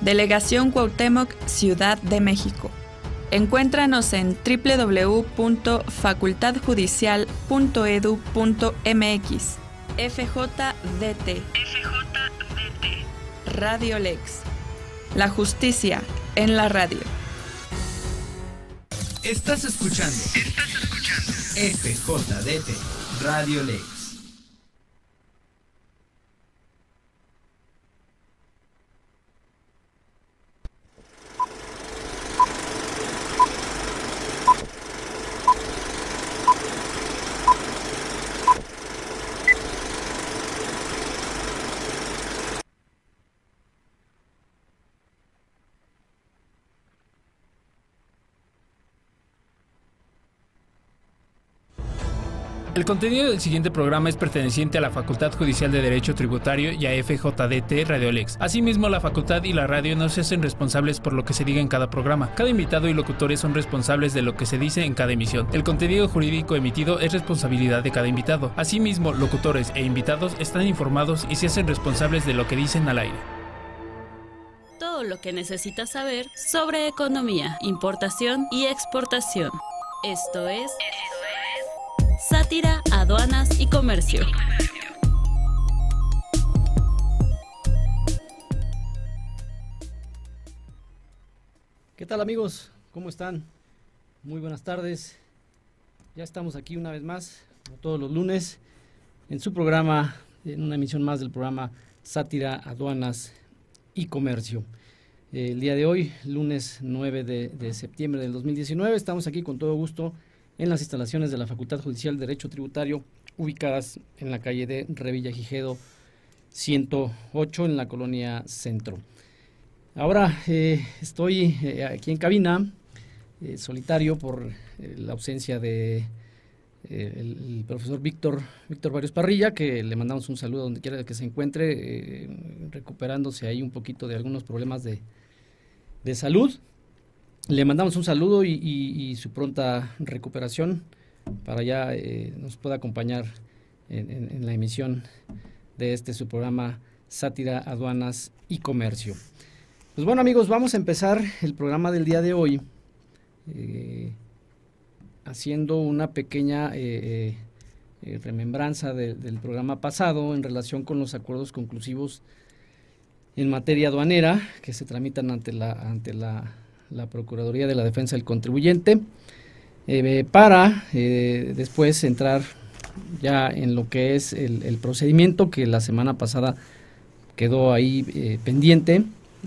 Delegación Cuauhtémoc, Ciudad de México. Encuéntranos en www.facultadjudicial.edu.mx. FJDT. FJDT. Radio Lex. La justicia en la radio. Estás escuchando. Estás escuchando. FJDT. Radio Lex. El contenido del siguiente programa es perteneciente a la Facultad Judicial de Derecho Tributario y a FJDT Radiolex. Asimismo, la facultad y la radio no se hacen responsables por lo que se diga en cada programa. Cada invitado y locutores son responsables de lo que se dice en cada emisión. El contenido jurídico emitido es responsabilidad de cada invitado. Asimismo, locutores e invitados están informados y se hacen responsables de lo que dicen al aire. Todo lo que necesitas saber sobre economía, importación y exportación. Esto es... Sátira, aduanas y comercio. ¿Qué tal amigos? ¿Cómo están? Muy buenas tardes. Ya estamos aquí una vez más, como todos los lunes, en su programa, en una emisión más del programa Sátira, Aduanas y Comercio. El día de hoy, lunes 9 de, de septiembre del 2019, estamos aquí con todo gusto en las instalaciones de la Facultad Judicial de Derecho Tributario, ubicadas en la calle de Revilla Gijedo 108 en la colonia Centro. Ahora eh, estoy eh, aquí en cabina, eh, solitario por la ausencia de el, profesor Víctor Víctor Varios Parrilla, que le mandamos un saludo donde quiera que se encuentre, recuperándose ahí un poquito de algunos problemas de, de salud. Le mandamos un saludo y, su pronta recuperación para ya eh, nos pueda acompañar en, la emisión de este su programa Sátira, Aduanas y Comercio. Pues bueno amigos, vamos a empezar el programa del día de hoy eh, haciendo una pequeña eh, remembranza del programa pasado en relación con los acuerdos conclusivos en materia aduanera que se tramitan ante la, ante la la Procuraduría de la Defensa del Contribuyente, eh, para eh, después entrar ya en lo que es el, procedimiento que la semana pasada quedó ahí eh, pendiente,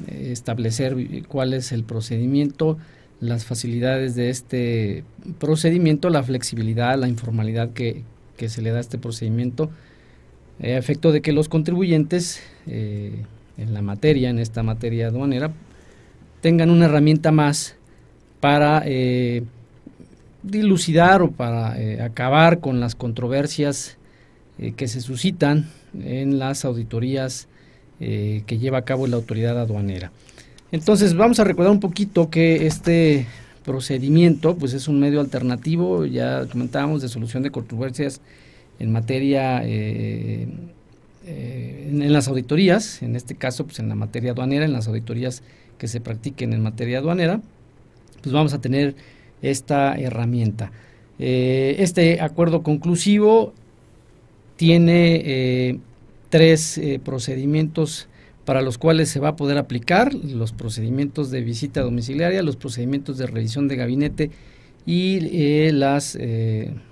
establecer cuál es el procedimiento, las facilidades de este procedimiento, la flexibilidad, la informalidad que, que se le da a este procedimiento, a efecto de que los contribuyentes en la materia, en esta materia aduanera, tengan una herramienta más para eh, dilucidar o para eh, acabar con las controversias eh, que se suscitan en las auditorías que lleva a cabo la autoridad aduanera. Entonces vamos a recordar un poquito que este procedimiento pues es un medio alternativo, ya comentábamos, de solución de controversias en materia en, en, las auditorías, en este caso pues en la materia aduanera, en las auditorías que se practiquen en materia aduanera, pues vamos a tener esta herramienta. Eh, este acuerdo conclusivo tiene eh, tres eh, procedimientos para los cuales se va a poder aplicar los procedimientos de visita domiciliaria, los procedimientos de revisión de gabinete y las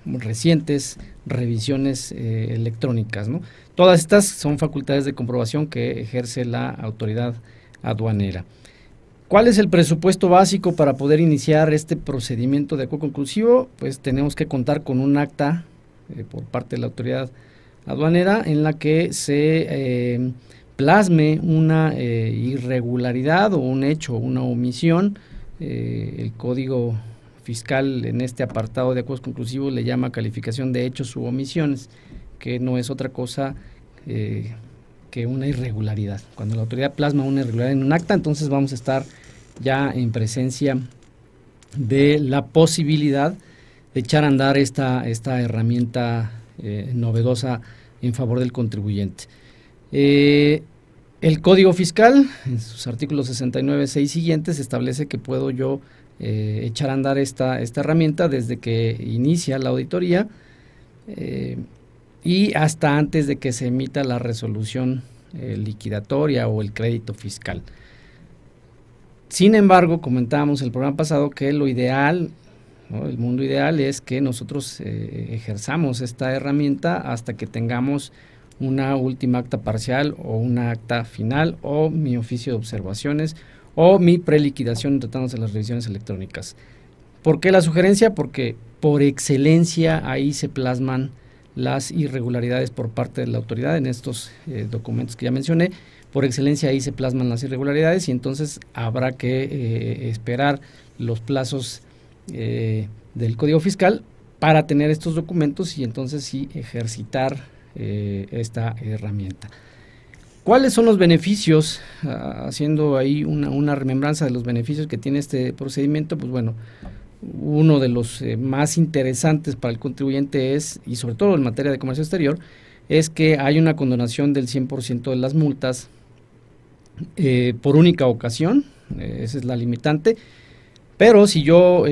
recientes revisiones electrónicas. Todas estas son facultades de comprobación que ejerce la autoridad aduanera. ¿Cuál es el presupuesto básico para poder iniciar este procedimiento de acuerdo conclusivo? Pues tenemos que contar con un acta eh, por parte de la autoridad aduanera en la que se eh, plasme una eh, irregularidad o un hecho, una omisión. el código fiscal en este apartado de acuerdos conclusivos le llama calificación de hechos u omisiones, que no es otra cosa que una irregularidad. Cuando la autoridad plasma una irregularidad en un acta, entonces vamos a estar ya en presencia de la posibilidad de echar a andar esta, esta herramienta eh, novedosa en favor del contribuyente. Eh, el Código Fiscal, en sus artículos 69, 6 siguientes, establece que puedo yo eh, echar a andar esta, esta herramienta desde que inicia la auditoría y hasta antes de que se emita la resolución liquidatoria o el crédito fiscal. Sin embargo, comentábamos el programa pasado que lo ideal, el mundo ideal es que nosotros ejerzamos esta herramienta hasta que tengamos una última acta parcial o una acta final o mi oficio de observaciones o mi preliquidación tratándose de las revisiones electrónicas. ¿Por qué la sugerencia? Porque por excelencia ahí se plasman las irregularidades por parte de la autoridad en estos eh, documentos que ya mencioné. Por excelencia ahí se plasman las irregularidades y entonces habrá que eh, esperar los plazos eh, del Código Fiscal para tener estos documentos y entonces sí ejercitar eh, esta herramienta. ¿Cuáles son los beneficios? Ah, haciendo ahí una, remembranza de los beneficios que tiene este procedimiento, pues bueno, uno de los más interesantes para el contribuyente es, y sobre todo en materia de comercio exterior, es que hay una condonación del 100% de las multas eh, por única ocasión, esa es la limitante, pero si yo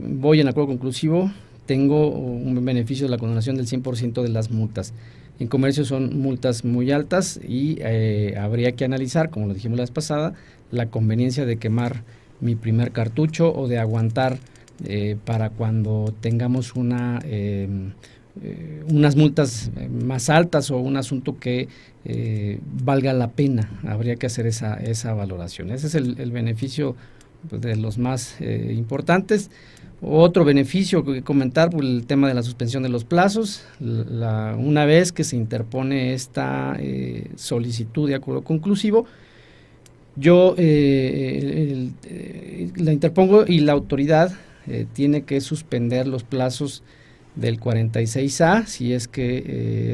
voy en acuerdo conclusivo, tengo un beneficio de la condonación del 100% de las multas. En comercio son multas muy altas y eh, habría que analizar, como lo dijimos la vez pasada, la conveniencia de quemar mi primer cartucho o de aguantar eh, para cuando tengamos una em, eh, unas multas más altas o un asunto que valga la pena. Habría que hacer esa, esa valoración. Ese es el, el beneficio pues, de los más importantes. Otro beneficio que comentar, pues, el tema de la suspensión de los plazos. una vez que se interpone esta eh, solicitud de acuerdo conclusivo, yo eh, la interpongo y la autoridad eh, tiene que suspender los plazos del 46A si es que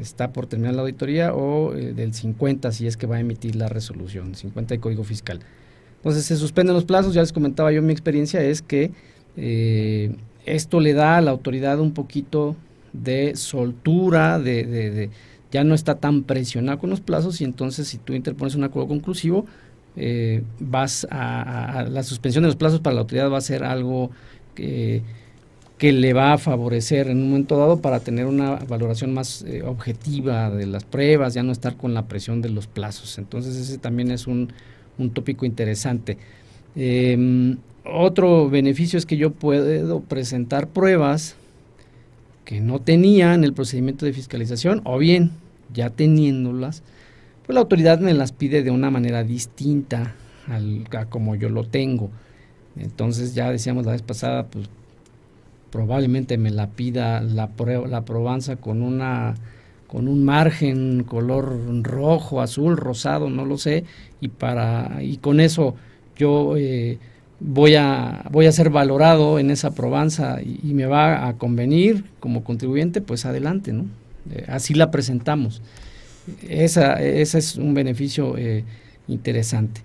está por terminar la auditoría o del 50 si es que va a emitir la resolución, 50 de Código Fiscal. Entonces se suspenden los plazos, ya les comentaba yo mi experiencia es que eh, esto le da a la autoridad un poquito de soltura, de, ya no está tan presionado con los plazos y entonces si tú interpones un acuerdo conclusivo, eh, vas a, la suspensión de los plazos para la autoridad va a ser algo que, que le va a favorecer en un momento dado para tener una valoración más eh, objetiva de las pruebas, ya no estar con la presión de los plazos. Entonces ese también es un, un tópico interesante. Eh, otro beneficio es que yo puedo presentar pruebas que no tenía en el procedimiento de fiscalización o bien ya teniéndolas, pues la autoridad me las pide de una manera distinta al, a como yo lo tengo. Entonces ya decíamos la vez pasada, pues probablemente me la pida la, la probanza con una con un margen color rojo, azul, rosado, no lo sé, y para y con eso yo eh, voy a, voy a ser valorado en esa probanza y, me va a convenir como contribuyente, pues adelante, ¿no? Eh, así la presentamos. Esa, ese es un beneficio eh, interesante.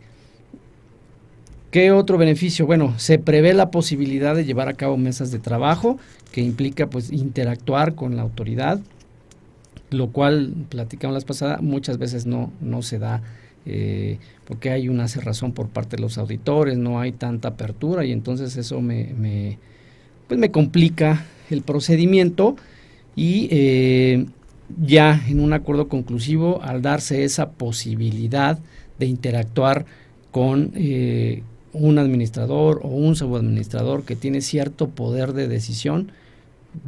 ¿Qué otro beneficio? Bueno, se prevé la posibilidad de llevar a cabo mesas de trabajo que implica pues interactuar con la autoridad, lo cual, platicamos las pasadas, muchas veces no, no se da eh, porque hay una cerrazón por parte de los auditores, no hay tanta apertura y entonces eso me, pues me complica el procedimiento y eh, ya en un acuerdo conclusivo, al darse esa posibilidad de interactuar con eh, un administrador o un subadministrador que tiene cierto poder de decisión,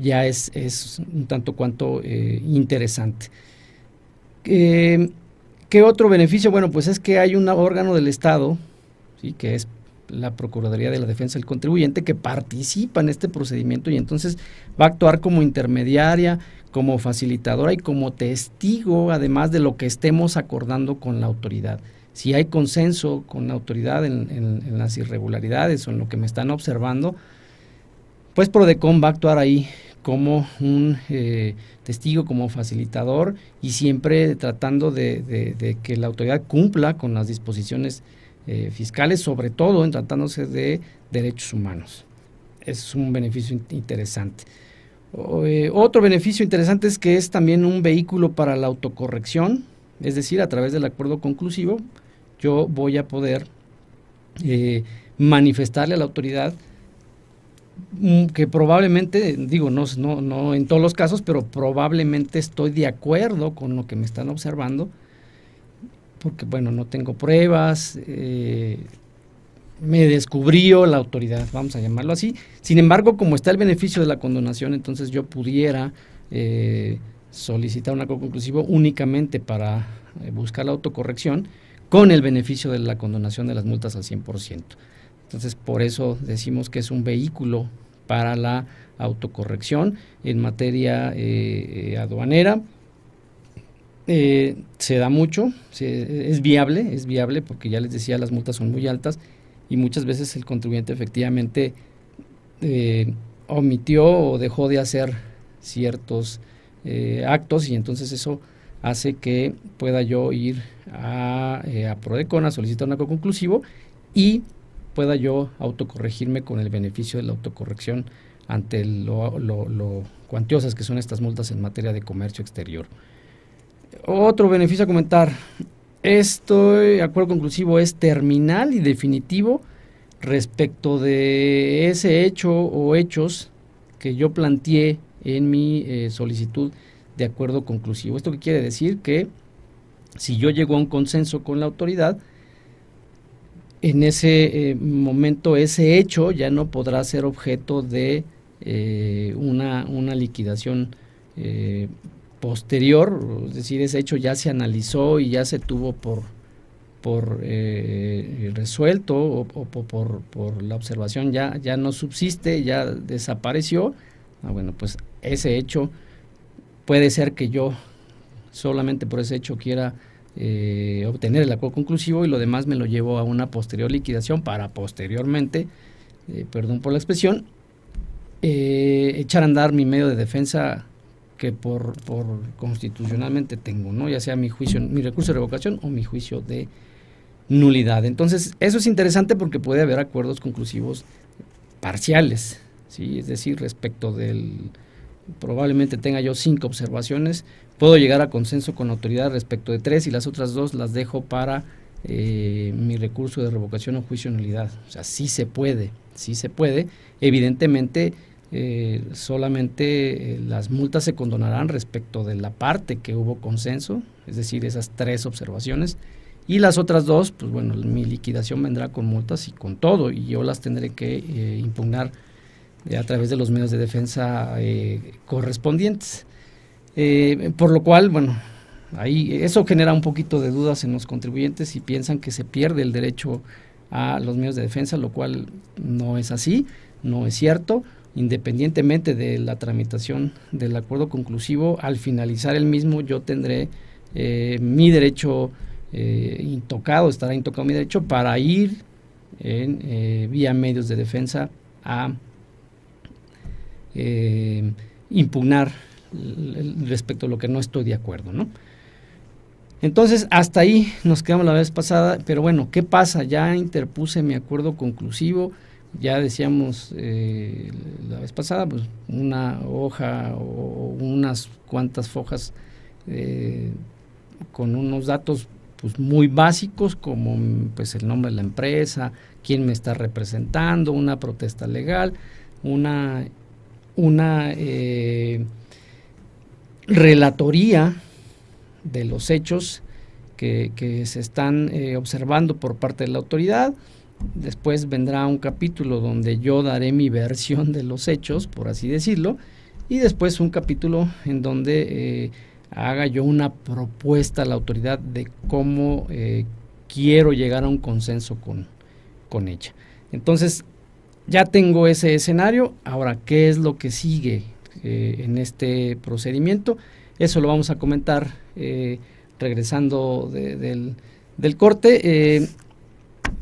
ya es, es un tanto cuanto interesante. ¿Qué otro beneficio? Bueno, pues es que hay un órgano del Estado, ¿sí? que es la Procuraduría de la Defensa del Contribuyente, que participa en este procedimiento y entonces va a actuar como intermediaria, como facilitadora y como testigo, además de lo que estemos acordando con la autoridad. Si hay consenso con la autoridad en, las irregularidades o en lo que me están observando, pues Prodecon va a actuar ahí como un eh, testigo, como facilitador y siempre tratando de, que la autoridad cumpla con las disposiciones eh, fiscales, sobre todo en tratándose de derechos humanos. Es un beneficio interesante. Eh, otro beneficio interesante es que es también un vehículo para la autocorrección, Es decir, a través del acuerdo conclusivo, yo voy a poder eh, manifestarle a la autoridad mm, que probablemente, digo, no, no, no en todos los casos, pero probablemente estoy de acuerdo con lo que me están observando, porque bueno, no tengo pruebas, eh, me descubrió la autoridad, vamos a llamarlo así. Sin embargo, como está el beneficio de la condonación, entonces yo pudiera eh, solicitar un acuerdo conclusivo únicamente para eh, buscar la autocorrección con el beneficio de la condonación de las multas al 100%. Entonces, por eso decimos que es un vehículo para la autocorrección en materia eh, aduanera. se da mucho, es viable, es viable porque ya les decía, las multas son muy altas y muchas veces el contribuyente efectivamente eh, omitió o dejó de hacer ciertos eh, actos y entonces eso hace que pueda yo ir a, eh, Prodecon a solicitar un acto conclusivo y pueda yo autocorregirme con el beneficio de la autocorrección ante lo, lo, lo cuantiosas que son estas multas en materia de comercio exterior. Otro beneficio a comentar, este acuerdo conclusivo es terminal y definitivo respecto de ese hecho o hechos que yo planteé en mi eh, solicitud de acuerdo conclusivo. ¿Esto qué quiere decir? Que si yo llego a un consenso con la autoridad, en ese eh, momento ese hecho ya no podrá ser objeto de eh, una, una, liquidación posterior, es decir, ese hecho ya se analizó y ya se tuvo por, por eh, resuelto o, por, por, la observación ya, ya no subsiste, ya desapareció, ah, bueno, pues ese hecho puede ser que yo solamente por ese hecho quiera eh, obtener el acuerdo conclusivo y lo demás me lo llevo a una posterior liquidación para posteriormente, eh, perdón por la expresión, echar a andar mi medio de defensa que por, por constitucionalmente tengo, ¿no? Ya sea mi juicio, mi recurso de revocación o mi juicio de nulidad. Entonces, eso es interesante porque puede haber acuerdos conclusivos parciales, ¿sí? Es decir, respecto del probablemente tenga yo cinco observaciones, puedo llegar a consenso con autoridad respecto de tres y las otras dos las dejo para eh, mi recurso de revocación o juicio de nulidad. O sea, sí se puede, sí se puede. Evidentemente, eh, solamente eh, las multas se condonarán respecto de la parte que hubo consenso, es decir, esas tres observaciones, y las otras dos, pues bueno, mi liquidación vendrá con multas y con todo, y yo las tendré que impugnar a través de los medios de defensa correspondientes. por lo cual, bueno, ahí eso genera un poquito de dudas en los contribuyentes y piensan que se pierde el derecho a los medios de defensa, lo cual no es así, no es cierto independientemente de la tramitación del acuerdo conclusivo, al finalizar el mismo yo tendré eh, mi derecho eh, intocado, estará intocado mi derecho para ir eh, vía medios de defensa a impugnar respecto a lo que no estoy de acuerdo, ¿no? Entonces, hasta ahí nos quedamos la vez pasada, pero bueno, ¿qué pasa? Ya interpuse mi acuerdo conclusivo, ya decíamos eh, la vez pasada, pues una hoja o unas cuantas fojas eh, con unos datos pues muy básicos como pues el nombre de la empresa, quién me está representando, una protesta legal, una, una eh, relatoría de los hechos que, se están observando por parte de la autoridad, Después vendrá un capítulo donde yo daré mi versión de los hechos, por así decirlo, y después un capítulo en donde eh, haga yo una propuesta a la autoridad de cómo eh, quiero llegar a un consenso con, con ella. Entonces, ya tengo ese escenario, ahora, ¿qué es lo que sigue eh, en este procedimiento? Eso lo vamos a comentar regresando del, del, corte.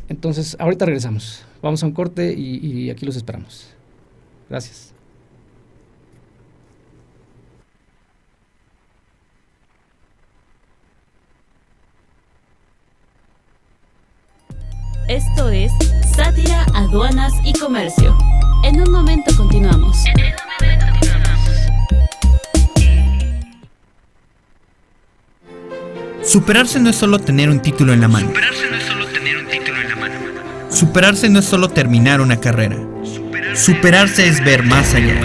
Entonces, ahorita regresamos. Vamos a un corte y, aquí los esperamos. Gracias. Esto es Sátira, Aduanas y Comercio. En un momento continuamos. Superarse no es solo tener un título en la mano. Superarse no es solo terminar una carrera. Superarse es ver más allá.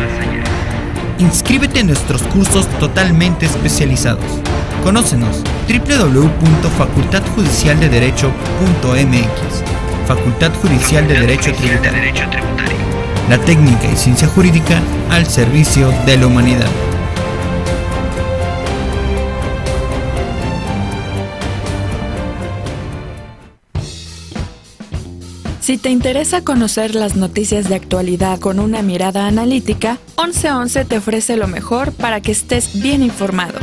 Inscríbete en nuestros cursos totalmente especializados. Conócenos www.facultadjudicialdederecho.mx Facultad Judicial de Derecho Tributario. La técnica y ciencia jurídica al servicio de la humanidad. Si te interesa conocer las noticias de actualidad con una mirada analítica, 1111 te ofrece lo mejor para que estés bien informado.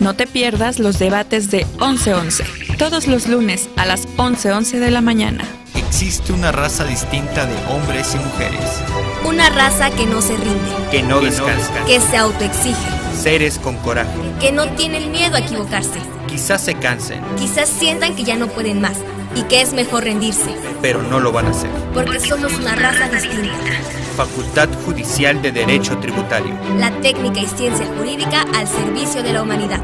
No te pierdas los debates de 1111, todos los lunes a las 11:11 de la mañana. Existe una raza distinta de hombres y mujeres. Una raza que no se rinde, Que no descansa. que se autoexige, Seres con coraje. que no tiene el miedo a equivocarse. Quizás se cansen, Quizás sientan que ya no pueden más y que es mejor rendirse, pero no lo van a hacer. porque somos una raza distinta. Facultad Judicial de Derecho Tributario. La técnica y ciencia jurídica al servicio de la humanidad.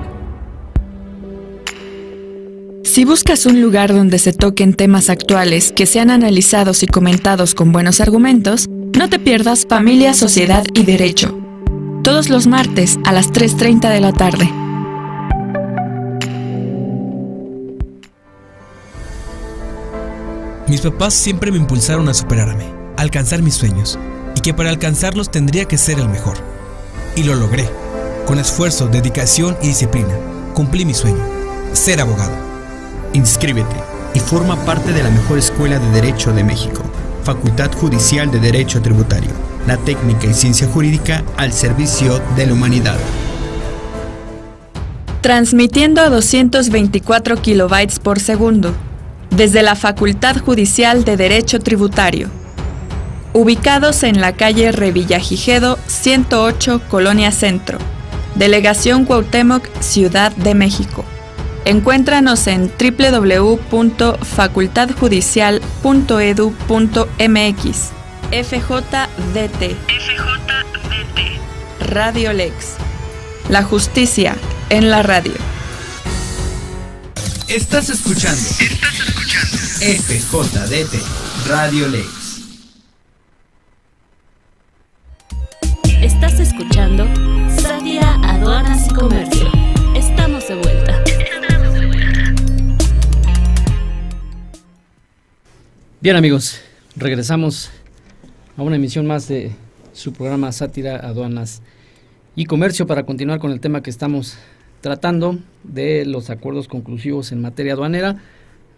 Si buscas un lugar donde se toquen temas actuales que sean analizados y comentados con buenos argumentos, no te pierdas Familia, Sociedad y Derecho. Todos los martes a las 3.30 de la tarde. Mis papás siempre me impulsaron a superarme, a alcanzar mis sueños, y que para alcanzarlos tendría que ser el mejor. Y lo logré. Con esfuerzo, dedicación y disciplina, cumplí mi sueño, ser abogado. Inscríbete y forma parte de la mejor escuela de Derecho de México. Facultad Judicial de Derecho Tributario. La técnica y ciencia jurídica al servicio de la humanidad. Transmitiendo a 224 kilobytes por segundo. Desde la Facultad Judicial de Derecho Tributario. Ubicados en la calle Revillagigedo 108, Colonia Centro. Delegación Cuauhtémoc, Ciudad de México. Encuéntranos en www.facultadjudicial.edu.mx. FJDT. Radio Lex. La justicia en la radio. Estás escuchando. FJDT Radio Lex. Estás escuchando Sátira, Aduanas y Comercio. Bien amigos, regresamos a una emisión más de su programa Sátira, Aduanas y Comercio para continuar con el tema que estamos tratando de los acuerdos conclusivos en materia aduanera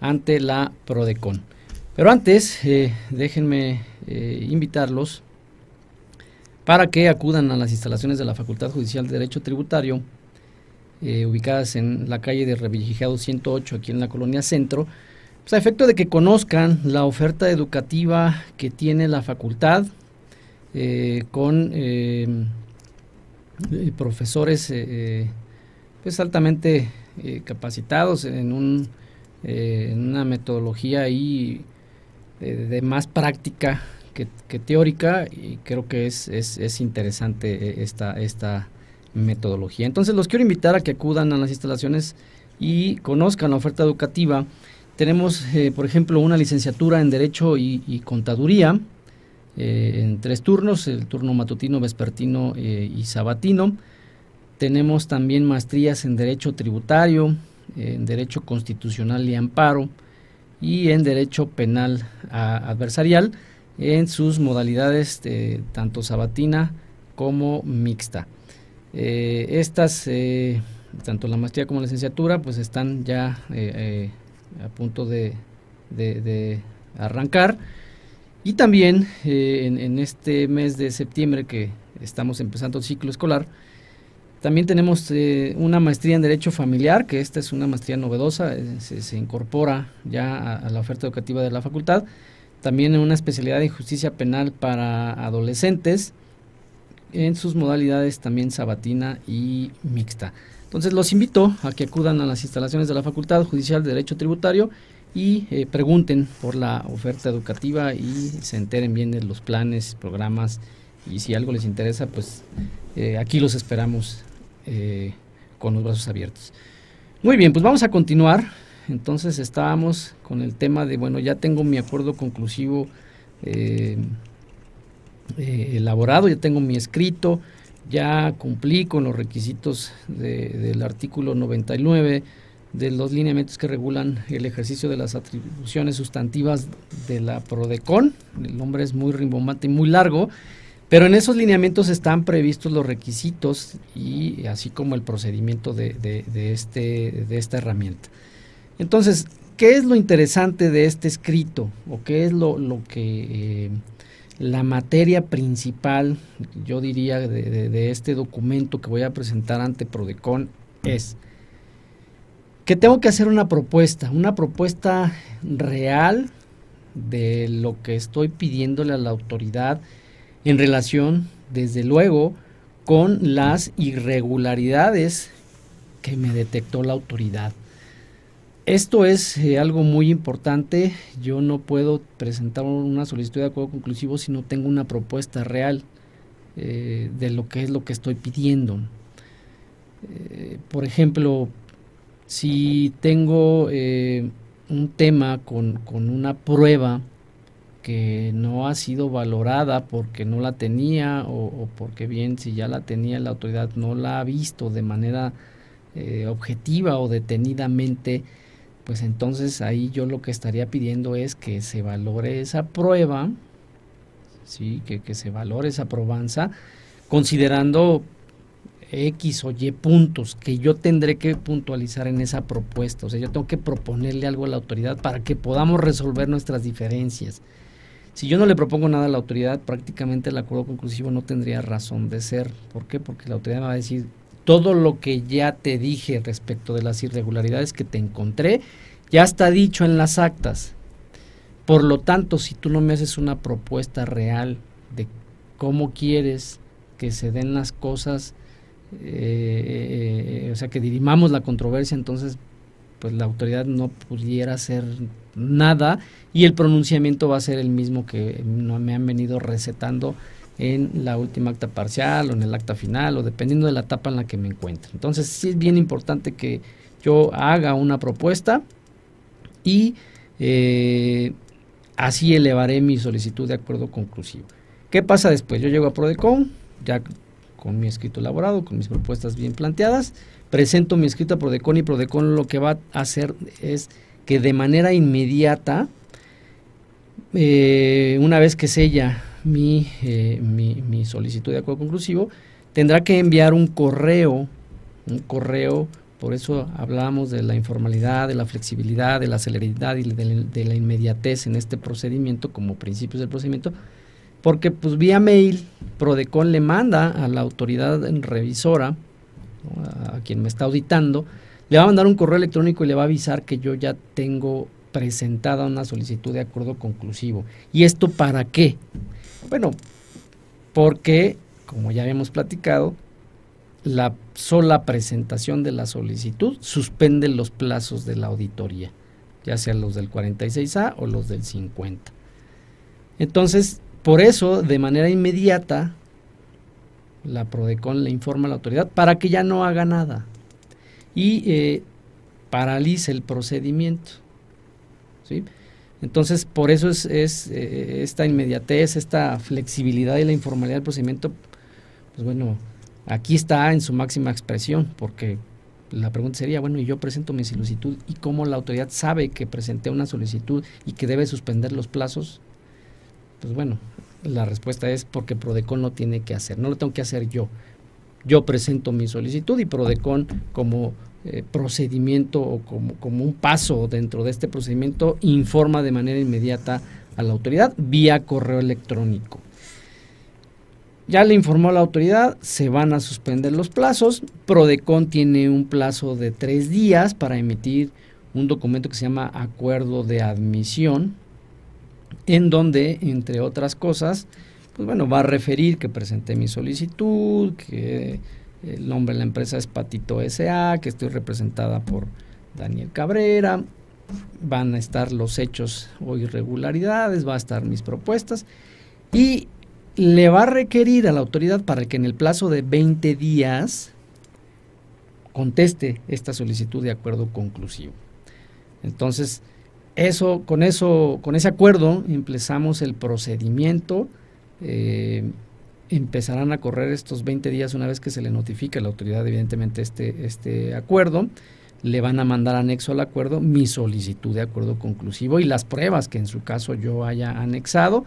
ante la Prodecon. Pero antes, eh, déjenme eh, invitarlos para que acudan a las instalaciones de la Facultad Judicial de Derecho Tributario, eh, ubicadas en la calle de Revillagigedo 108, aquí en la colonia Centro, pues a efecto de que conozcan la oferta educativa que tiene la facultad eh, con eh, eh, profesores pues altamente capacitados en, un, en una metodología ahí de más práctica que, que teórica y creo que es, es, es interesante esta, esta metodología. Entonces los quiero invitar a que acudan a las instalaciones y conozcan la oferta educativa. Tenemos, eh, por ejemplo, una licenciatura en Derecho y, Contaduría eh, en tres turnos, el turno matutino, vespertino eh, y sabatino. Tenemos también maestrías en Derecho Tributario, en Derecho Constitucional y Amparo y en Derecho Penal Adversarial en sus modalidades tanto sabatina como mixta. Estas, tanto la maestría como la licenciatura, pues están ya a punto de, de- de arrancar. Y también eh, en, este mes de septiembre que estamos empezando el ciclo escolar, también tenemos eh, una maestría en Derecho Familiar, que esta es una maestría novedosa, eh, se, se incorpora ya a, la oferta educativa de la facultad. También en una especialidad en Justicia Penal para adolescentes, en sus modalidades también sabatina y mixta. Entonces los invito a que acudan a las instalaciones de la Facultad Judicial de Derecho Tributario y eh, pregunten por la oferta educativa y se enteren bien de los planes, programas y si algo les interesa, pues eh, aquí los esperamos eh, con los brazos abiertos. Muy bien, pues vamos a continuar. Entonces estábamos con el tema de, bueno, ya tengo mi acuerdo conclusivo elaborado, ya tengo mi escrito, ya cumplí con los requisitos del artículo 99 de los lineamientos que regulan el ejercicio de las atribuciones sustantivas de la PRODECON. El nombre es muy rimbombante y muy largo, pero en esos lineamientos están previstos los requisitos y así como el procedimiento de, este, de esta herramienta. Entonces, ¿qué es lo interesante de este escrito? ¿O qué es lo, que... Eh, la materia principal, yo diría, de, este documento que voy a presentar ante Prodecon es que tengo que hacer una propuesta, una propuesta real de lo que estoy pidiéndole a la autoridad en relación, desde luego, con las irregularidades que me detectó la autoridad. Esto es eh, algo muy importante. Yo no puedo presentar una solicitud de acuerdo conclusivo si no tengo una propuesta real eh, de lo que es lo que estoy pidiendo. Eh, por ejemplo, si tengo un tema con, una prueba que no ha sido valorada porque no la tenía o, porque bien si ya la tenía la autoridad no la ha visto de manera objetiva o detenidamente, pues entonces ahí yo lo que estaría pidiendo es que se valore esa prueba, ¿sí? que, que se valore esa probanza, considerando X o Y puntos que yo tendré que puntualizar en esa propuesta. O sea, yo tengo que proponerle algo a la autoridad para que podamos resolver nuestras diferencias. Si yo no le propongo nada a la autoridad, prácticamente el acuerdo conclusivo no tendría razón de ser. ¿Por qué? Porque la autoridad me va a decir, todo lo que ya te dije respecto de las irregularidades que te encontré, ya está dicho en las actas. Por lo tanto, si tú no me haces una propuesta real de cómo quieres que se den las cosas, eh, o sea, que dirimamos la controversia, entonces pues la autoridad no pudiera hacer nada y el pronunciamiento va a ser el mismo que me han venido recetando en la última acta parcial o en el acta final o dependiendo de la etapa en la que me encuentre. Entonces sí es bien importante que yo haga una propuesta y eh, así elevaré mi solicitud de acuerdo conclusivo. ¿Qué pasa después? Yo llego a Prodecon, ya con mi escrito elaborado, con mis propuestas bien planteadas, presento mi escrito a Prodecon y Prodecon lo que va a hacer es que de manera inmediata, eh, una vez que sella eh, mi, solicitud de acuerdo conclusivo, tendrá que enviar un correo, un correo, por eso hablamos de la informalidad, de la flexibilidad, de la celeridad y de, la inmediatez en este procedimiento como principios del procedimiento, porque pues vía mail Prodecon le manda a la autoridad revisora, a quien me está auditando, le va a mandar un correo electrónico y le va a avisar que yo ya tengo presentada una solicitud de acuerdo conclusivo. ¿Y esto para qué? Bueno, porque, como ya habíamos platicado, la sola presentación de la solicitud suspende los plazos de la auditoría, ya sean los del 46A o los del 50. Entonces, por eso, de manera inmediata, la PRODECON le informa a la autoridad para que ya no haga nada y eh, paralice el procedimiento. ¿sí? Entonces, por eso es, eh, esta inmediatez, esta flexibilidad y la informalidad del procedimiento, pues bueno, aquí está en su máxima expresión, porque la pregunta sería, bueno, y yo presento mi solicitud, ¿y cómo la autoridad sabe que presenté una solicitud y que debe suspender los plazos? Pues bueno, la respuesta es porque Prodecon lo tiene que hacer, no lo tengo que hacer yo. Yo presento mi solicitud y Prodecon como eh, procedimiento o como, como un paso dentro de este procedimiento informa de manera inmediata a la autoridad vía correo electrónico. Ya le informó a la autoridad, se van a suspender los plazos. Prodecon tiene un plazo de tres días para emitir un documento que se llama acuerdo de admisión, en donde, entre otras cosas, pues bueno, va a referir que presenté mi solicitud, que el nombre de la empresa es Patito SA, que estoy representada por Daniel Cabrera. Van a estar los hechos o irregularidades, va a estar mis propuestas y le va a requerir a la autoridad para que en el plazo de 20 días conteste esta solicitud de acuerdo conclusivo. Entonces, eso, con eso, con ese acuerdo empezamos el procedimiento. Eh, empezarán a correr estos 20 días una vez que se le notifique a la autoridad, evidentemente, este, este acuerdo. Le van a mandar anexo al acuerdo mi solicitud de acuerdo conclusivo y las pruebas que en su caso yo haya anexado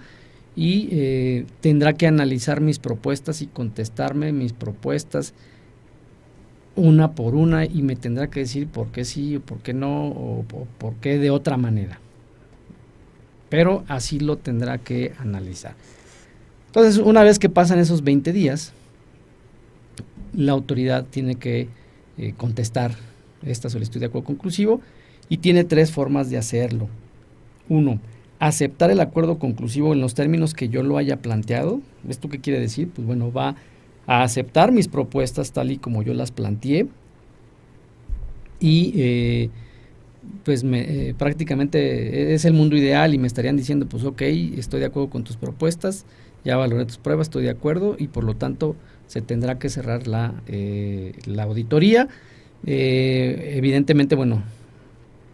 y eh, tendrá que analizar mis propuestas y contestarme mis propuestas una por una y me tendrá que decir por qué sí o por qué no o, por qué de otra manera. Pero así lo tendrá que analizar. Entonces, una vez que pasan esos 20 días, la autoridad tiene que eh, contestar esta solicitud de acuerdo conclusivo y tiene tres formas de hacerlo. Uno, aceptar el acuerdo conclusivo en los términos que yo lo haya planteado. ¿Esto qué quiere decir? Pues bueno, va a aceptar mis propuestas tal y como yo las planteé y eh, pues me, eh, prácticamente es el mundo ideal y me estarían diciendo pues ok, estoy de acuerdo con tus propuestas, ya valoré tus pruebas, estoy de acuerdo y por lo tanto se tendrá que cerrar la, eh, la auditoría. evidentemente, bueno,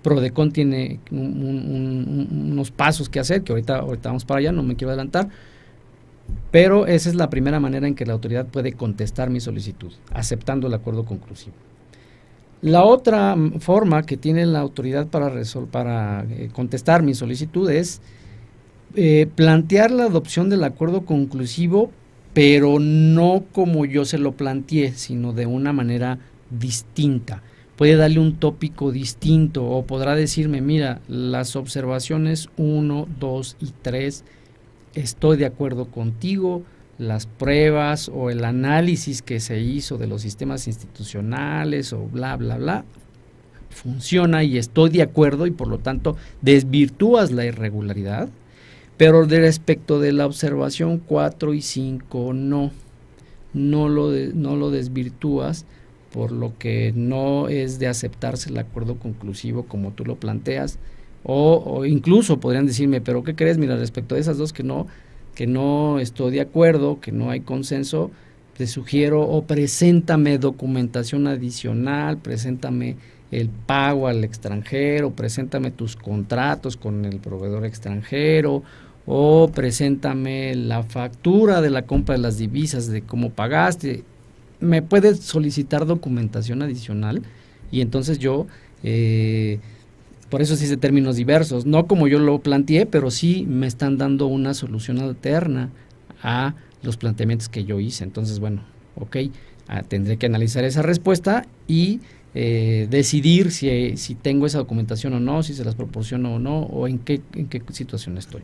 Prodecon tiene unos pasos que hacer, que ahorita, ahorita vamos para allá, no me quiero adelantar, pero esa es la primera manera en que la autoridad puede contestar mi solicitud, aceptando el acuerdo conclusivo. La otra forma que tiene la autoridad para, para eh, contestar mi solicitud es eh, plantear la adopción del acuerdo conclusivo, pero no como yo se lo planteé, sino de una manera distinta. Puede darle un tópico distinto o podrá decirme, mira, las observaciones 1, 2 y 3 estoy de acuerdo contigo, las pruebas o el análisis que se hizo de los sistemas institucionales o bla, bla, bla, funciona y estoy de acuerdo y por lo tanto desvirtúas la irregularidad, pero de respecto de la observación 4 y 5 no, no lo, no lo desvirtúas por lo que no es de aceptarse el acuerdo conclusivo como tú lo planteas, o, incluso podrían decirme, pero ¿qué crees? Mira, respecto a esas dos que no, que no estoy de acuerdo, que no hay consenso, te sugiero o preséntame documentación adicional, preséntame el pago al extranjero, preséntame tus contratos con el proveedor extranjero o preséntame la factura de la compra de las divisas, de cómo pagaste. Me puedes solicitar documentación adicional y entonces yo eh, por eso sí de términos diversos, no como yo lo planteé, pero sí me están dando una solución alterna a los planteamientos que yo hice. Entonces, bueno, ok, ah, tendré que analizar esa respuesta y eh, decidir si, si, tengo esa documentación o no, si se las proporciono o no, o en qué, en qué situación estoy.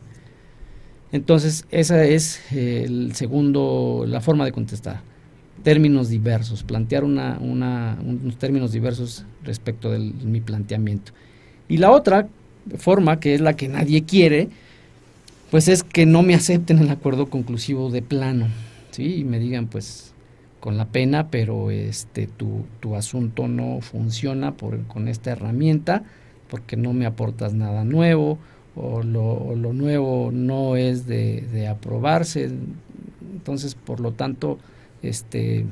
Entonces, esa es el segundo, la forma de contestar. Términos diversos, plantear una, una, unos términos diversos respecto de mi planteamiento. Y la otra forma, que es la que nadie quiere, pues es que no me acepten el acuerdo conclusivo de plano, ¿sí? Y me digan, pues, con la pena, pero este tu, tu asunto no funciona por, con esta herramienta porque no me aportas nada nuevo o lo, nuevo no es de, aprobarse. Entonces, por lo tanto, este,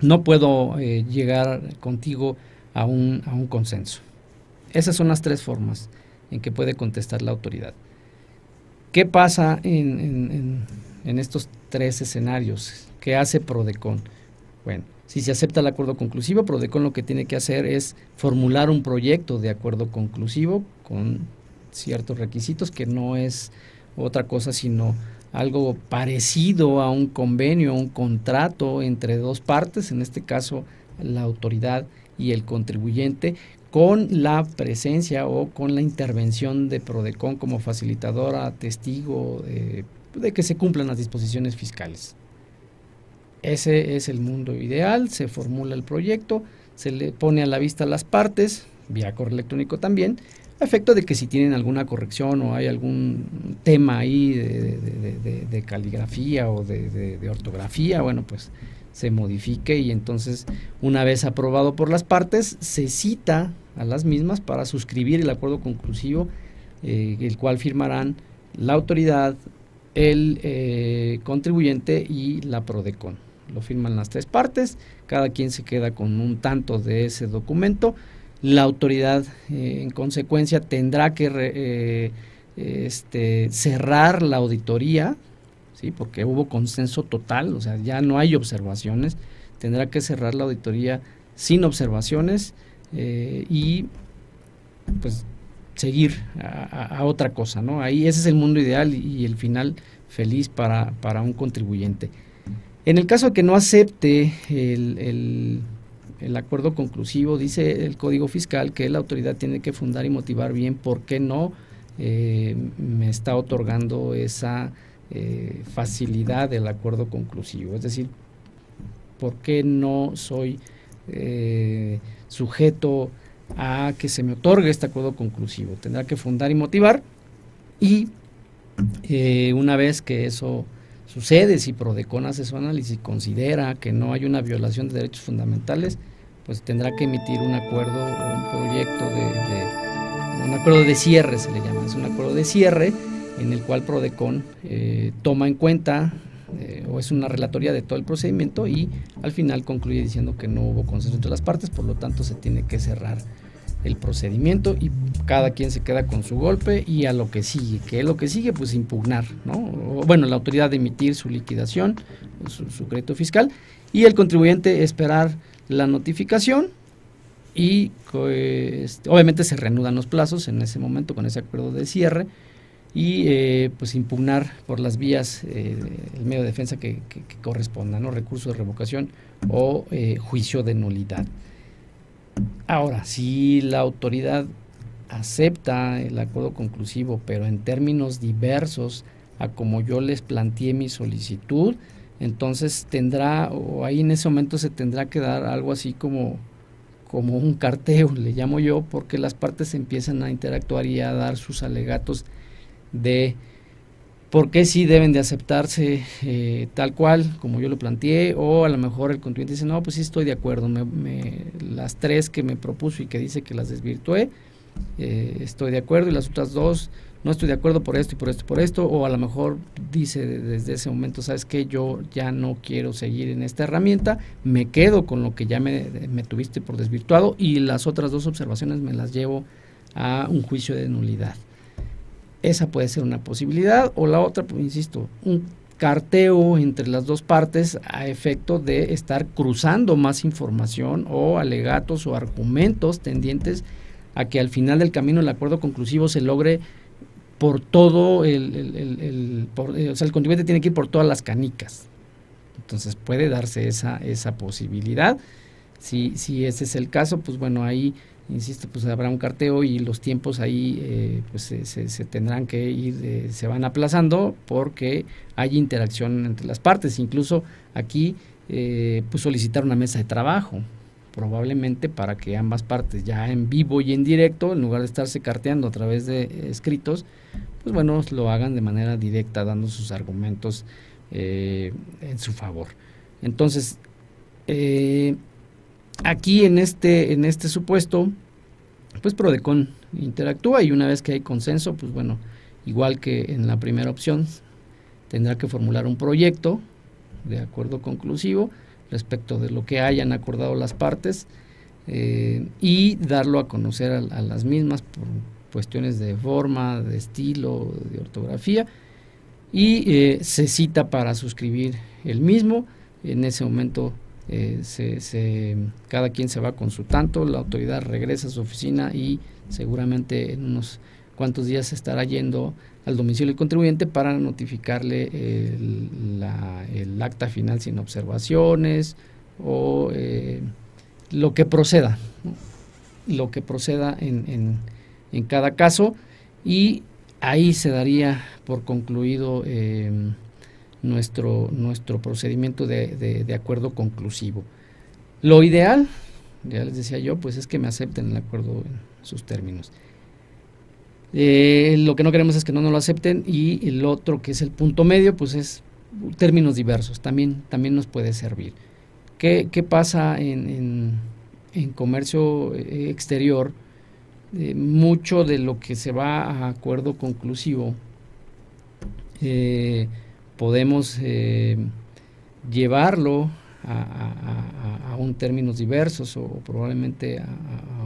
no puedo eh, llegar contigo a un, a un consenso. Esas son las tres formas en que puede contestar la autoridad. ¿Qué pasa en, estos tres escenarios? ¿Qué hace Prodecon? Bueno, si se acepta el acuerdo conclusivo, Prodecon lo que tiene que hacer es formular un proyecto de acuerdo conclusivo con ciertos requisitos que no es otra cosa sino algo parecido a un convenio, un contrato entre dos partes, en este caso la autoridad y el contribuyente, con la presencia o con la intervención de Prodecon como facilitadora, testigo de que se cumplan las disposiciones fiscales. Ese es el mundo ideal, se formula el proyecto, se le pone a la vista las partes, vía correo electrónico también, efecto de que si tienen alguna corrección o hay algún tema ahí de, de caligrafía o de, ortografía, bueno, pues se modifique y entonces una vez aprobado por las partes se cita a las mismas para suscribir el acuerdo conclusivo, eh, el cual firmarán la autoridad, el eh, contribuyente y la PRODECON. lo firman las tres partes, cada quien se queda con un tanto de ese documento, la autoridad eh, en consecuencia tendrá que eh, este, cerrar la auditoría, ¿sí? porque hubo consenso total, o sea, ya no hay observaciones, tendrá que cerrar la auditoría sin observaciones eh, y pues seguir a, otra cosa, ¿no? Ahí ese es el mundo ideal y, el final feliz para, para, un contribuyente. En el caso de que no acepte el, el, acuerdo conclusivo, dice el Código Fiscal que la autoridad tiene que fundar y motivar bien por qué no eh, me está otorgando esa eh, facilidad del acuerdo conclusivo. Es decir, por qué no soy eh, sujeto a que se me otorgue este acuerdo conclusivo. Tendrá que fundar y motivar y una vez que eso sucede, si Prodecon hace su análisis y considera que no hay una violación de derechos fundamentales, pues tendrá que emitir un acuerdo o un proyecto de, un acuerdo de cierre, se le llama, es un acuerdo de cierre en el cual Prodecon eh, toma en cuenta eh, o es una relatoría de todo el procedimiento y al final concluye diciendo que no hubo consenso entre las partes, por lo tanto se tiene que cerrar el procedimiento y cada quien se queda con su golpe y a lo que sigue, que es lo que sigue, pues impugnar, ¿no? bueno, la autoridad de emitir su liquidación, su, crédito fiscal y el contribuyente esperar la notificación y pues, obviamente se reanudan los plazos en ese momento con ese acuerdo de cierre y eh, pues impugnar por las vías eh, el medio de defensa que, corresponda, ¿no? recurso de revocación o eh, juicio de nulidad. Ahora, si la autoridad acepta el acuerdo conclusivo, pero en términos diversos a como yo les planteé mi solicitud, entonces tendrá, o ahí en ese momento se tendrá que dar algo así como, como un carteo, le llamo yo, porque las partes empiezan a interactuar y a dar sus alegatos de por qué sí deben de aceptarse eh, tal cual como yo lo planteé o a lo mejor el contribuyente dice no pues sí estoy de acuerdo me, las tres que me propuso y que dice que las desvirtué eh, estoy de acuerdo y las otras dos no estoy de acuerdo por esto y por esto y por esto o a lo mejor dice desde ese momento sabes que yo ya no quiero seguir en esta herramienta me quedo con lo que ya me, me tuviste por desvirtuado y las otras dos observaciones me las llevo a un juicio de nulidad esa puede ser una posibilidad. O la otra, pues insisto, un carteo entre las dos partes a efecto de estar cruzando más información o alegatos o argumentos tendientes a que al final del camino el acuerdo conclusivo se logre por todo el, el, eh, o sea, el contribuyente tiene que ir por todas las canicas. Entonces puede darse esa, esa posibilidad. Si, si ese es el caso, pues bueno, ahí insisto, pues habrá un carteo y los tiempos ahí eh, pues se, se, tendrán que ir, eh, se van aplazando porque hay interacción entre las partes. Incluso aquí eh, pues solicitar una mesa de trabajo, probablemente para que ambas partes ya en vivo y en directo, en lugar de estarse carteando a través de escritos, pues bueno, lo hagan de manera directa, dando sus argumentos en su favor. Entonces, aquí en este, en este supuesto, pues Prodecon interactúa y una vez que hay consenso, pues bueno, igual que en la primera opción, tendrá que formular un proyecto de acuerdo conclusivo respecto de lo que hayan acordado las partes eh, y darlo a conocer a, las mismas por cuestiones de forma, de estilo, de ortografía y eh, se cita para suscribir el mismo. En ese momento eh, se, cada quien se va con su tanto, la autoridad regresa a su oficina y seguramente en unos cuantos días se estará yendo al domicilio del contribuyente para notificarle el, acta final sin observaciones o eh, lo que proceda, lo que proceda en, en, cada caso. Y ahí se daría por concluido eh, nuestro, nuestro procedimiento de, de, acuerdo conclusivo. Lo ideal, ya les decía yo, pues es que me acepten el acuerdo en sus términos. Eh, lo que no queremos es que no nos lo acepten y el otro, que es el punto medio, pues es términos diversos, también, también nos puede servir. ¿Qué, qué pasa en, en, comercio eh, exterior? Eh, mucho de lo que se va a acuerdo conclusivo eh, podemos eh, llevarlo a, un términos diversos o, probablemente a,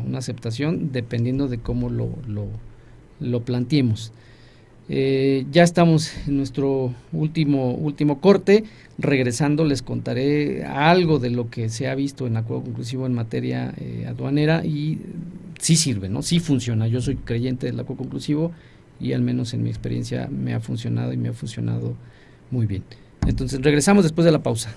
una aceptación dependiendo de cómo lo, lo, planteemos. Eh, ya estamos en nuestro último, último corte. Regresando les contaré algo de lo que se ha visto en acuerdo conclusivo en materia eh, aduanera y sí sirve, ¿no? Sí funciona. Yo soy creyente del acuerdo conclusivo y al menos en mi experiencia me ha funcionado y me ha funcionado muy bien. Entonces regresamos después de la pausa.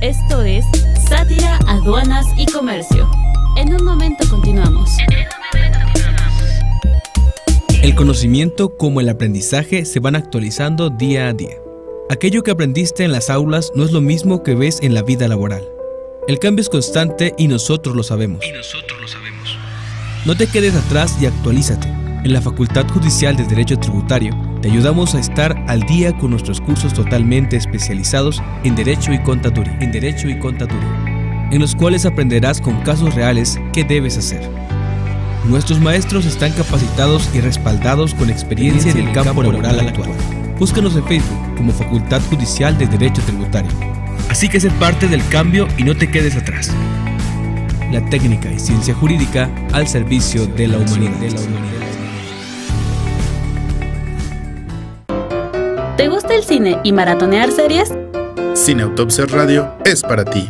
Esto es Sátira, Aduanas y Comercio. En un momento continuamos. El conocimiento como el aprendizaje se van actualizando día a día. Aquello que aprendiste en las aulas no es lo mismo que ves en la vida laboral. El cambio es constante y nosotros lo sabemos. Y nosotros lo sabemos. No te quedes atrás y actualízate. En la Facultad Judicial de Derecho Tributario te ayudamos a estar al día con nuestros cursos totalmente especializados en Derecho y Contaduría, en Derecho y Contaduría, en los cuales aprenderás con casos reales qué debes hacer. Nuestros maestros están capacitados y respaldados con experiencia en el campo laboral actual. Búscanos en Facebook como Facultad Judicial de Derecho Tributario. Así que sé parte del cambio y no te quedes atrás. La técnica y ciencia jurídica al servicio de la humanidad. ¿Te gusta el cine y maratonear series? Cine Autopsia Radio es para ti.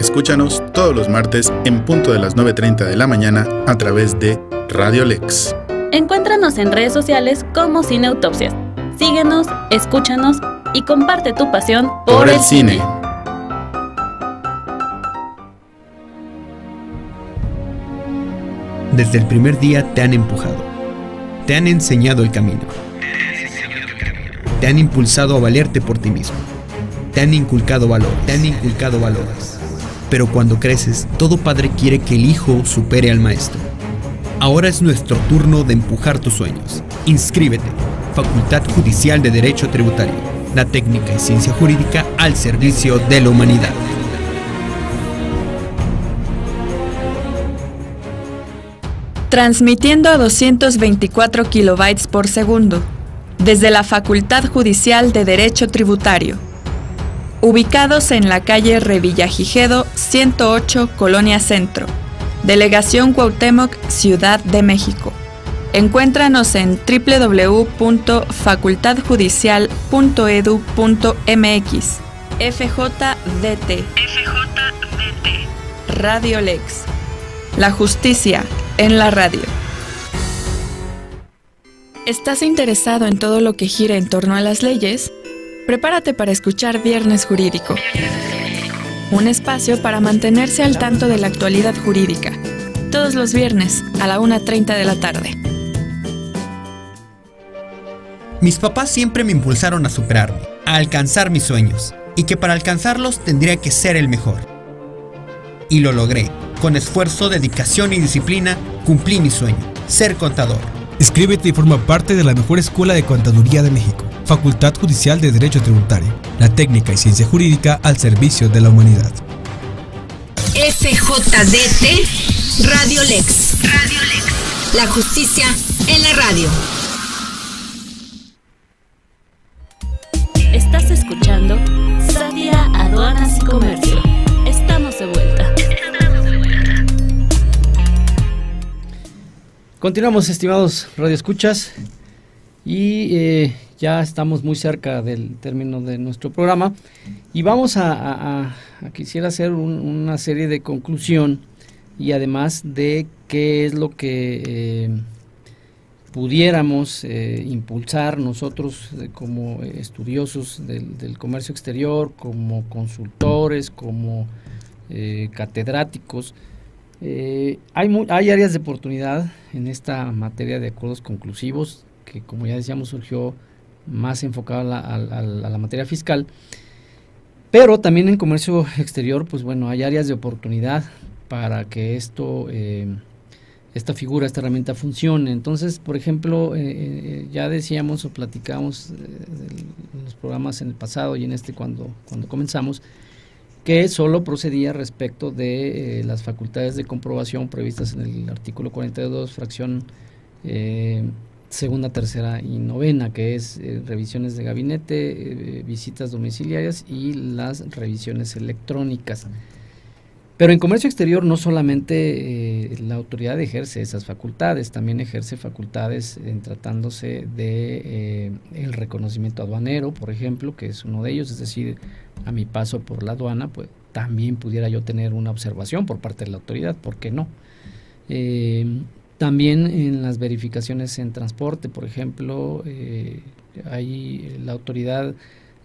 Escúchanos todos los martes en punto de las 9.30 de la mañana a través de Radio Lex. Encuéntranos en redes sociales como Cine Autopsias. Síguenos, escúchanos y comparte tu pasión por, el, cine. Desde el primer día te han empujado, te han enseñado el camino te han impulsado a valerte por ti mismo. Te han inculcado valor, te han inculcado valores. Pero cuando creces, todo padre quiere que el hijo supere al maestro. Ahora es nuestro turno de empujar tus sueños. Inscríbete. Facultad Judicial de Derecho Tributario. La técnica y ciencia jurídica al servicio de la humanidad. Transmitiendo a 224 kilobytes por segundo desde la Facultad Judicial de Derecho Tributario, ubicados en la calle Revillagigedo 108, Colonia Centro, Delegación Cuauhtémoc, Ciudad de México. Encuéntranos en www.facultadjudicial.edu.mx. FJDT. FJDT. Radio Lex. La justicia en la radio. ¿Estás interesado en todo lo que gira en torno a las leyes? Prepárate para escuchar Viernes Jurídico, un espacio para mantenerse al tanto de la actualidad jurídica, todos los viernes a la 1.30 de la tarde. Mis papás siempre me impulsaron a superarme, a alcanzar mis sueños, y que para alcanzarlos tendría que ser el mejor. Y lo logré. Con esfuerzo, dedicación y disciplina, cumplí mi sueño, ser contador Inscríbete y forma parte de la mejor escuela de contaduría de México, Facultad Judicial de Derecho Tributario, la técnica y ciencia jurídica al servicio de la humanidad. FJDT Radio Lex. Radio Lex. La justicia en la radio. Estás escuchando Sadia Aduanas y Comercio. Continuamos, estimados radioescuchas, y eh, ya estamos muy cerca del término de nuestro programa y vamos a, quisiera hacer una serie de conclusión y además de qué es lo que eh, pudiéramos eh, impulsar nosotros como estudiosos del, comercio exterior, como consultores, como catedráticos, eh, hay, hay áreas de oportunidad en esta materia de acuerdos conclusivos, que como ya decíamos surgió más enfocado a la, materia fiscal, pero también en comercio exterior, pues bueno, hay áreas de oportunidad para que esto, eh, esta figura, esta herramienta funcione. Entonces, por ejemplo, eh, ya decíamos o platicamos en los programas en el pasado y en este cuando, cuando comenzamos, que solo procedía respecto de eh, las facultades de comprobación previstas en el artículo 42, fracción eh, segunda, tercera y novena, que es eh, revisiones de gabinete, visitas domiciliarias y las revisiones electrónicas. Pero en comercio exterior no solamente eh, la autoridad ejerce esas facultades, también ejerce facultades en tratándose de eh, el reconocimiento aduanero, por ejemplo, que es uno de ellos, es decir, a mi paso por la aduana, pues también pudiera yo tener una observación por parte de la autoridad, ¿por qué no? Eh, también en las verificaciones en transporte, por ejemplo, ahí la autoridad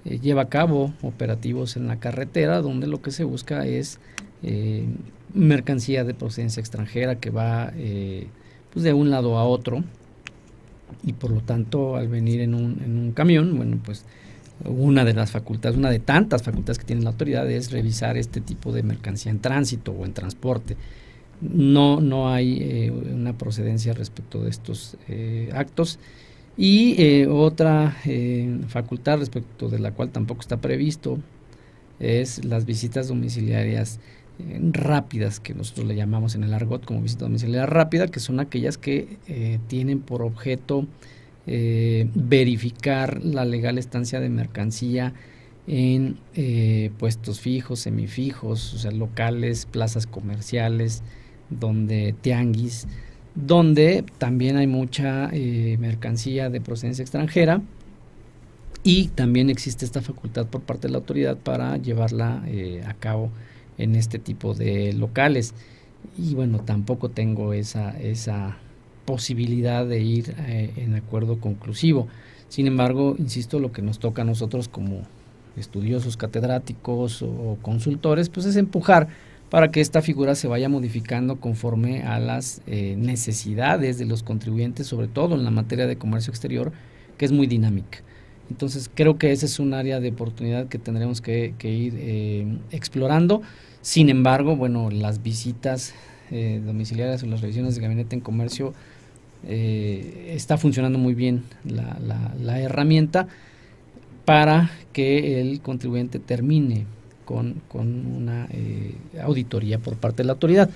lleva a cabo operativos en la carretera donde lo que se busca es eh, mercancía de procedencia extranjera que va eh, pues de un lado a otro y por lo tanto al venir en un, en un camión, bueno, pues una de las facultades, una de tantas facultades que tiene la autoridad es revisar este tipo de mercancía en tránsito o en transporte. No, no hay eh, una procedencia respecto de estos eh, actos. Y otra facultad respecto de la cual tampoco está previsto es las visitas domiciliarias rápidas, que nosotros le llamamos en el argot como visita domiciliaria rápida, que son aquellas que eh, tienen por objeto eh, verificar la legal estancia de mercancía en eh, puestos fijos, semifijos, o sea, locales, plazas comerciales, donde tianguis, donde también hay mucha mercancía de procedencia extranjera y también existe esta facultad por parte de la autoridad para llevarla a cabo en este tipo de locales. Y bueno, tampoco tengo esa, esa posibilidad de ir eh, en acuerdo conclusivo. Sin embargo, insisto, lo que nos toca a nosotros como estudiosos catedráticos o, consultores, pues es empujar para que esta figura se vaya modificando conforme a las eh, necesidades de los contribuyentes, sobre todo en la materia de comercio exterior, que es muy dinámica. Entonces creo que ese es un área de oportunidad que tendremos que, ir eh, explorando. Sin embargo, bueno, las visitas eh, domiciliarias o las revisiones de gabinete en comercio eh, está funcionando muy bien la, herramienta para que el contribuyente termine con, una eh, auditoría por parte de la autoridad.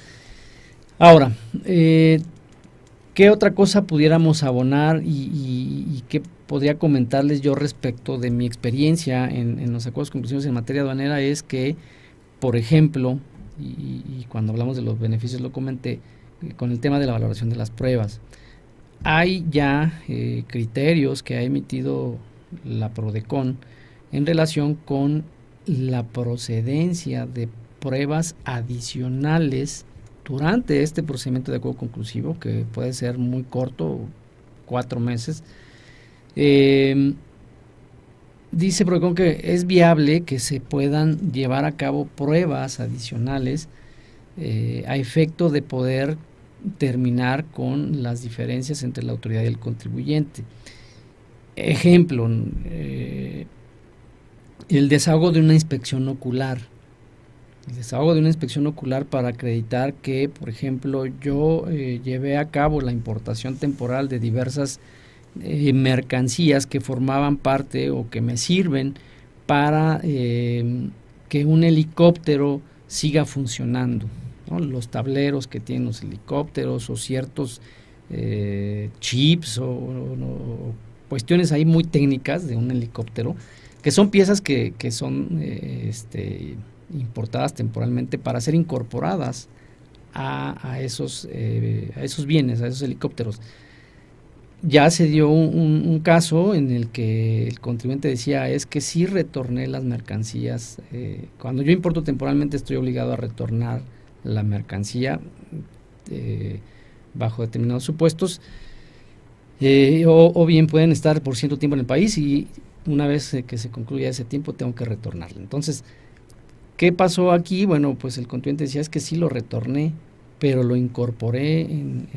Ahora, ¿qué otra cosa pudiéramos abonar y, qué podría comentarles yo respecto de mi experiencia en, los acuerdos conclusivos en materia aduanera? Es que por ejemplo, y, cuando hablamos de los beneficios lo comenté, eh, con el tema de la valoración de las pruebas. Hay ya eh, criterios que ha emitido la PRODECON en relación con la procedencia de pruebas adicionales durante este procedimiento de acuerdo conclusivo, que puede ser muy corto, cuatro meses, eh, dice Procon que es viable que se puedan llevar a cabo pruebas adicionales eh, a efecto de poder terminar con las diferencias entre la autoridad y el contribuyente. Ejemplo, eh, el desahogo de una inspección ocular. El desahogo de una inspección ocular para acreditar que, por ejemplo, yo eh, llevé a cabo la importación temporal de diversas eh, mercancías que formaban parte o que me sirven para eh, que un helicóptero siga funcionando. Los tableros que tienen los helicópteros o ciertos eh, chips o, cuestiones ahí muy técnicas de un helicóptero, que son piezas que, que son este, importadas temporalmente para ser incorporadas a, esos, a esos bienes, a esos helicópteros ya se dio un, caso en el que el contribuyente decía es que si retorné las mercancías. Eh, cuando yo importo temporalmente estoy obligado a retornar la mercancía eh, bajo determinados supuestos. Eh, o, bien pueden estar por cierto tiempo en el país y una vez que se concluya ese tiempo tengo que retornarla. Entonces, ¿qué pasó aquí? Bueno, pues el contribuyente decía es que sí lo retorné, pero lo incorporé en,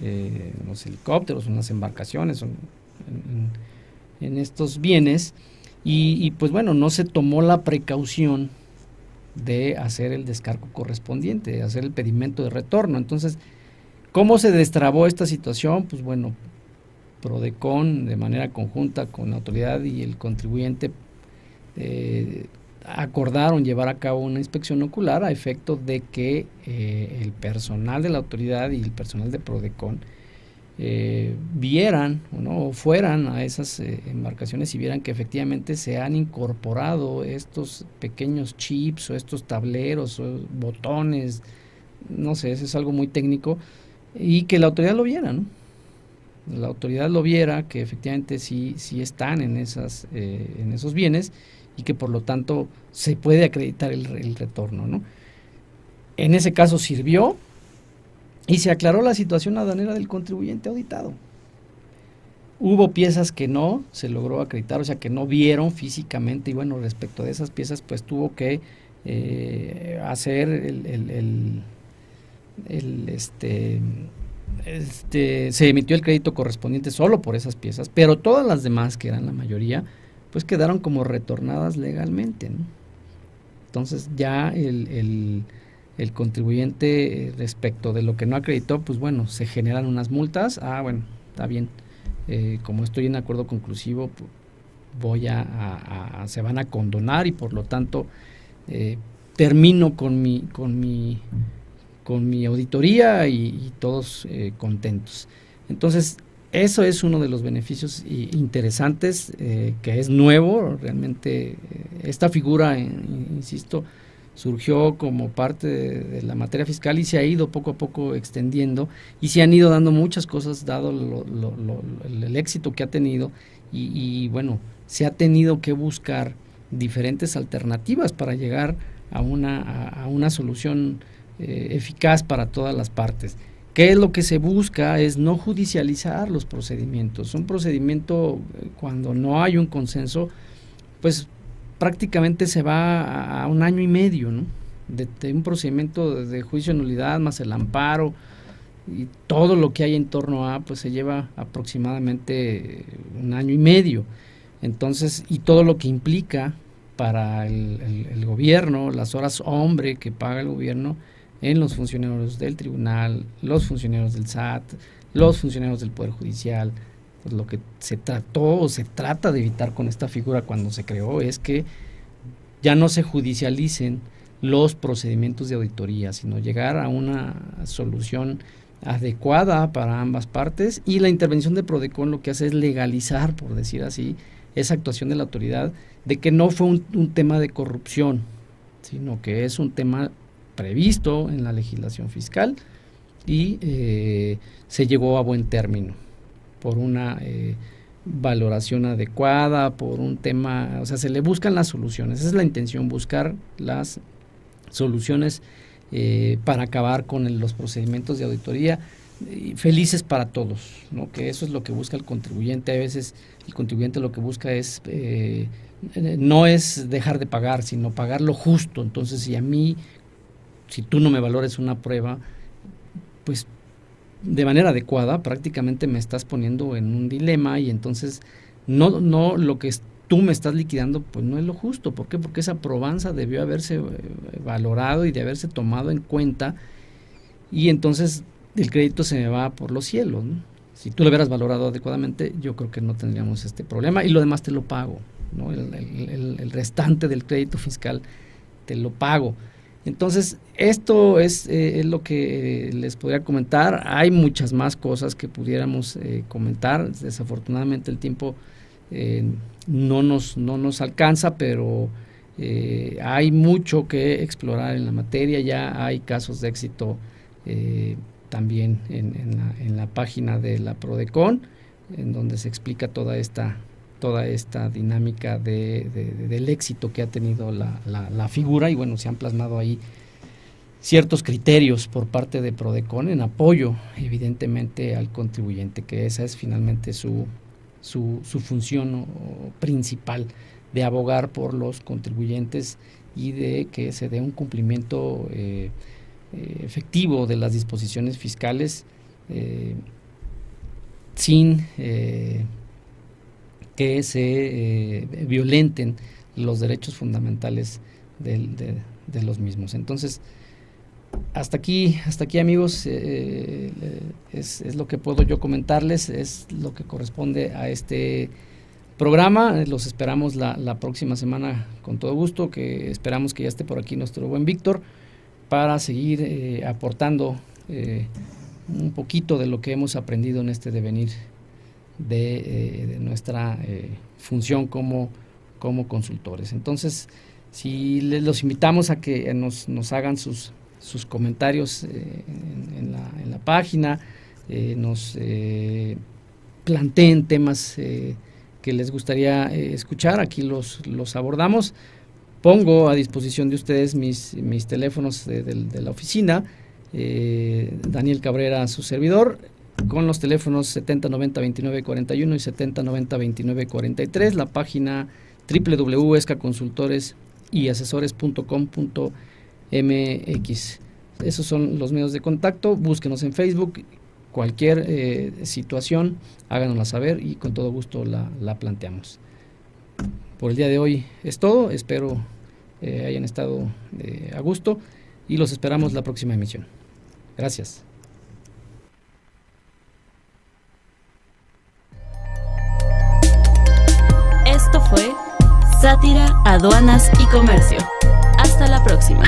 eh, los helicópteros, en las embarcaciones, en, estos bienes, y, pues bueno, no se tomó la precaución de hacer el descargo correspondiente, de hacer el pedimento de retorno. Entonces, ¿cómo se destrabó esta situación? Pues bueno, Prodecon de manera conjunta con la autoridad y el contribuyente eh, acordaron llevar a cabo una inspección ocular a efecto de que eh, el personal de la autoridad y el personal de Prodecon eh, vieran o fueran a esas eh, embarcaciones y vieran que efectivamente se han incorporado estos pequeños chips o estos tableros o botones, no sé, eso es algo muy técnico, y que la autoridad lo viera, ¿no? La autoridad lo viera, que efectivamente sí, sí están en, esas, en esos bienes y que por lo tanto se puede acreditar el, retorno. ¿no? En ese caso sirvió y se aclaró la situación aduanera del contribuyente auditado. Hubo piezas que no se logró acreditar, o sea, que no vieron físicamente y bueno, respecto de esas piezas, pues tuvo que eh, hacer el, el, este, este, se emitió el crédito correspondiente solo por esas piezas, pero todas las demás, que eran la mayoría, pues quedaron como retornadas legalmente. Entonces ya el, el, contribuyente eh, respecto de lo que no acreditó, pues bueno, se generan unas multas. Ah, bueno, está bien. Eh, como estoy en acuerdo conclusivo, voy a, se van a condonar y por lo tanto eh, termino con mi, con mi, con mi auditoría y, todos contentos. Entonces, eso es uno de los beneficios interesantes, eh, que es nuevo, realmente eh, esta figura, insisto, surgió como parte de, la materia fiscal y se ha ido poco a poco extendiendo y se han ido dando muchas cosas dado el éxito que ha tenido y, bueno, se ha tenido que buscar diferentes alternativas para llegar a una, a, una solución eh, eficaz para todas las partes. ¿Qué es lo que se busca? Es no judicializar los procedimientos. Un procedimiento, eh, cuando no hay un consenso, pues prácticamente se va a, un año y medio, ¿no? De, un procedimiento de juicio de nulidad más el amparo y todo lo que hay en torno a, pues se lleva aproximadamente un año y medio. Entonces, y todo lo que implica para el gobierno, las horas hombre que paga el gobierno, en los funcionarios del tribunal, los funcionarios del SAT, los funcionarios del Poder Judicial. Pues lo que se trató o se trata de evitar con esta figura cuando se creó es que ya no se judicialicen los procedimientos de auditoría, sino llegar a una solución adecuada para ambas partes y la intervención de Prodecon lo que hace es legalizar, por decir así, esa actuación de la autoridad de que no fue un, un tema de corrupción, sino que es un tema previsto en la legislación fiscal y eh, se llegó a buen término por una eh, valoración adecuada, por un tema, o sea, se le buscan las soluciones, esa es la intención, buscar las soluciones eh, para acabar con los procedimientos de auditoría felices para todos, ¿no? que eso es lo que busca el contribuyente, a veces el contribuyente lo que busca es no es dejar de pagar, sino pagar lo justo. Entonces, si a mí si tú no me valores una prueba, pues de manera adecuada prácticamente me estás poniendo en un dilema y entonces no, no lo que tú me estás liquidando pues no es lo justo. ¿Por qué? Porque esa probanza debió haberse eh, valorado y de haberse tomado en cuenta y entonces el crédito se me va por los cielos. Si tú lo hubieras valorado adecuadamente, yo creo que no tendríamos este problema y lo demás te lo pago. ¿no? el restante del crédito fiscal te lo pago. Entonces, esto es, eh, lo que eh, les podría comentar. Hay muchas más cosas que pudiéramos eh, comentar. Desafortunadamente el tiempo no, nos, no nos alcanza, pero hay mucho que explorar en la materia. Ya hay casos de éxito también en, la, en la página de la Prodecon, en donde se explica toda esta toda esta dinámica de, del éxito que ha tenido la, figura y bueno, se han plasmado ahí ciertos criterios por parte de Prodecon en apoyo evidentemente al contribuyente, que esa es finalmente su función principal de abogar por los contribuyentes y de que se dé un cumplimiento eh, eh, efectivo de las disposiciones fiscales eh, sin que se eh, violenten los derechos fundamentales de, los mismos. Entonces, hasta aquí, hasta aquí amigos, eh, eh, es, lo que puedo yo comentarles, es lo que corresponde a este programa. Los esperamos la, próxima semana con todo gusto, que esperamos que ya esté por aquí nuestro buen Víctor para seguir aportando un poquito de lo que hemos aprendido en este devenir de, eh, de nuestra función como, como consultores. Entonces, si les los invitamos a que nos, nos hagan sus, sus comentarios en, la, en, la, página, nos planteen temas que les gustaría eh, escuchar, aquí los, los abordamos. Pongo a disposición de ustedes mis, mis teléfonos de, la oficina, eh, Daniel Cabrera, su servidor, con los teléfonos 7090-2941 y 7090-2943, la página www.escaconsultores y asesores.com.mx. Esos son los medios de contacto. Búsquenos en Facebook cualquier eh, situación, háganosla saber y con todo gusto la, la, planteamos. Por el día de hoy es todo, espero eh, hayan estado eh, a gusto y los esperamos la próxima emisión. Gracias. Esto fue Sátira, Aduanas y Comercio. Hasta la próxima.